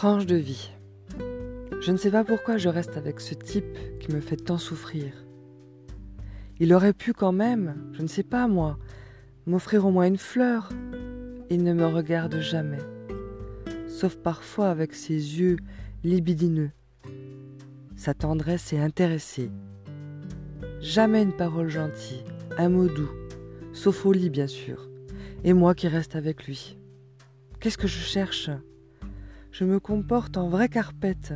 Tranche de vie. Je ne sais pas pourquoi je reste avec ce type qui me fait tant souffrir. Il aurait pu quand même, je ne sais pas moi, m'offrir au moins une fleur. Il ne me regarde jamais, sauf parfois avec ses yeux libidineux. Sa tendresse est intéressée. Jamais une parole gentille, un mot doux, sauf au lit bien sûr, et moi qui reste avec lui. Qu'est-ce que je cherche? Je me comporte en vraie carpette.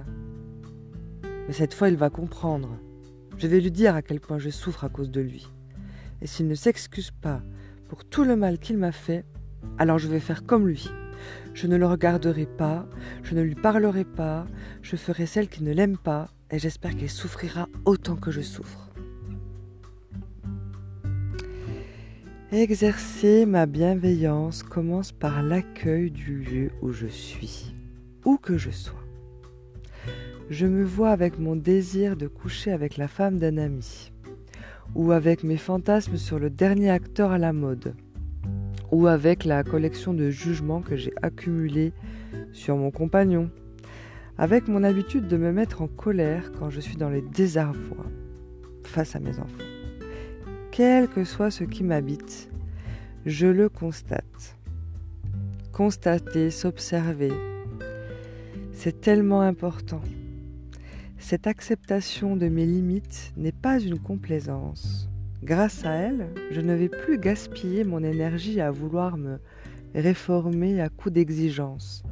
Mais cette fois, il va comprendre. Je vais lui dire à quel point je souffre à cause de lui. Et s'il ne s'excuse pas pour tout le mal qu'il m'a fait, alors je vais faire comme lui. Je ne le regarderai pas, je ne lui parlerai pas, je ferai celle qui ne l'aime pas, et j'espère qu'elle souffrira autant que je souffre. Exercer ma bienveillance commence par l'accueil du lieu où je suis, où que je sois. Je me vois avec mon désir de coucher avec la femme d'un ami, ou avec mes fantasmes sur le dernier acteur à la mode, ou avec la collection de jugements que j'ai accumulés sur mon compagnon, avec mon habitude de me mettre en colère quand je suis dans les désarvois face à mes enfants. Quel que soit ce qui m'habite, je le constate. Constater, s'observer, c'est tellement important. Cette acceptation de mes limites n'est pas une complaisance. Grâce à elle, je ne vais plus gaspiller mon énergie à vouloir me réformer à coup d'exigence.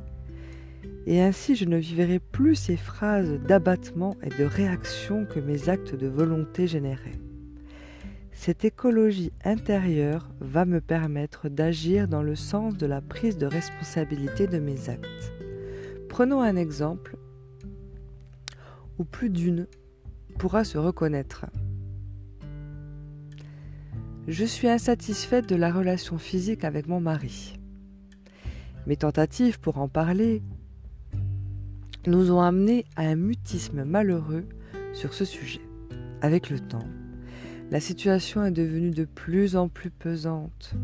Et ainsi je ne vivrai plus ces phrases d'abattement et de réaction que mes actes de volonté généraient. Cette écologie intérieure va me permettre d'agir dans le sens de la prise de responsabilité de mes actes. Prenons un exemple où plus d'une pourra se reconnaître. Je suis insatisfaite de la relation physique avec mon mari. Mes tentatives pour en parler nous ont amené à un mutisme malheureux sur ce sujet. Avec le temps, la situation est devenue de plus en plus pesante.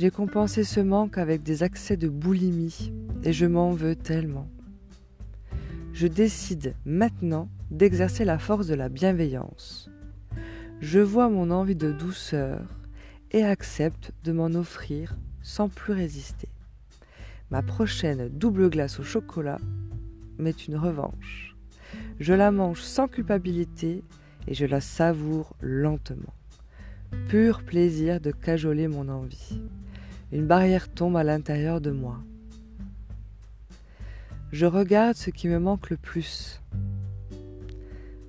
J'ai compensé ce manque avec des accès de boulimie et je m'en veux tellement. Je décide maintenant d'exercer la force de la bienveillance je vois mon envie de douceur et accepte de m'en offrir sans plus résister. Ma prochaine double glace au chocolat m'est une revanche. Je la mange sans culpabilité et je la savoure lentement. Pur plaisir de cajoler mon envie. Une barrière tombe à l'intérieur de moi. Je regarde ce qui me manque le plus,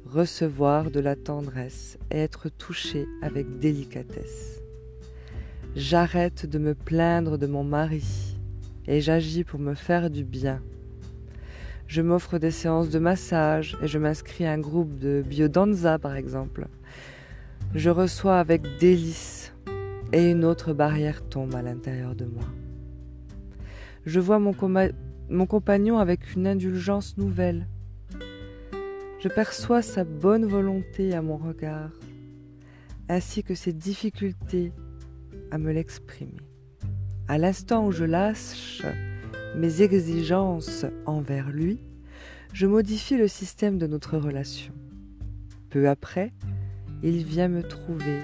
recevoir de la tendresse et être touché avec délicatesse. J'arrête de me plaindre de mon mari et j'agis pour me faire du bien. Je m'offre des séances de massage et je m'inscris à un groupe de biodanza par exemple. Je reçois avec délice et une autre barrière tombe à l'intérieur de moi. Je vois mon, compagnon avec une indulgence nouvelle je perçois sa bonne volonté à mon regard, ainsi que ses difficultés à me l'exprimer. À l'instant où je lâche mes exigences envers lui, je modifie le système de notre relation. Peu après, il vient me trouver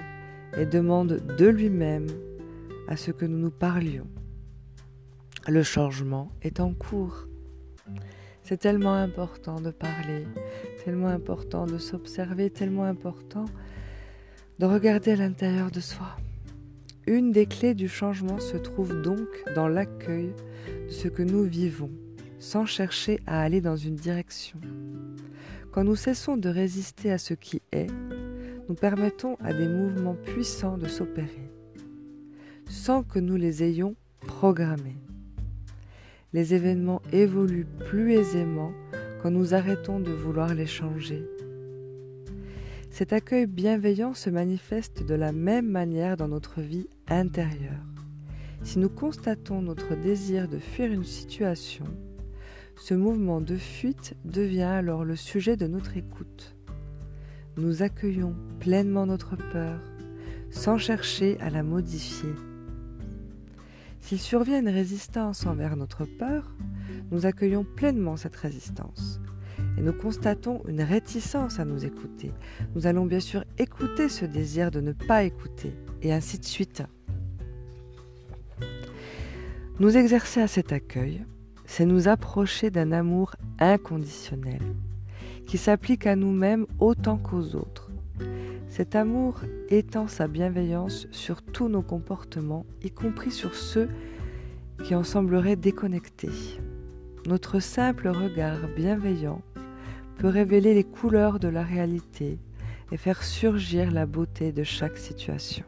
et demande de lui-même à ce que nous nous parlions. Le changement est en cours. C'est tellement important de parler, tellement important de s'observer, tellement important de regarder à l'intérieur de soi. Une des clés du changement se trouve donc dans l'accueil de ce que nous vivons, sans chercher à aller dans une direction. Quand nous cessons de résister à ce qui est, nous permettons à des mouvements puissants de s'opérer, sans que nous les ayons programmés les événements évoluent plus aisément quand nous arrêtons de vouloir les changer. Cet accueil bienveillant se manifeste de la même manière dans notre vie intérieure. Si nous constatons notre désir de fuir une situation, ce mouvement de fuite devient alors le sujet de notre écoute. Nous accueillons pleinement notre peur sans chercher à la modifier. S'il survient une résistance envers notre peur, nous accueillons pleinement cette résistance et nous constatons une réticence à nous écouter. Nous allons bien sûr écouter ce désir de ne pas écouter et ainsi de suite. Nous exercer à cet accueil, c'est nous approcher d'un amour inconditionnel qui s'applique à nous-mêmes autant qu'aux autres. Cet amour étend sa bienveillance sur tous nos comportements, y compris sur ceux qui en sembleraient déconnectés. Notre simple regard bienveillant peut révéler les couleurs de la réalité et faire surgir la beauté de chaque situation.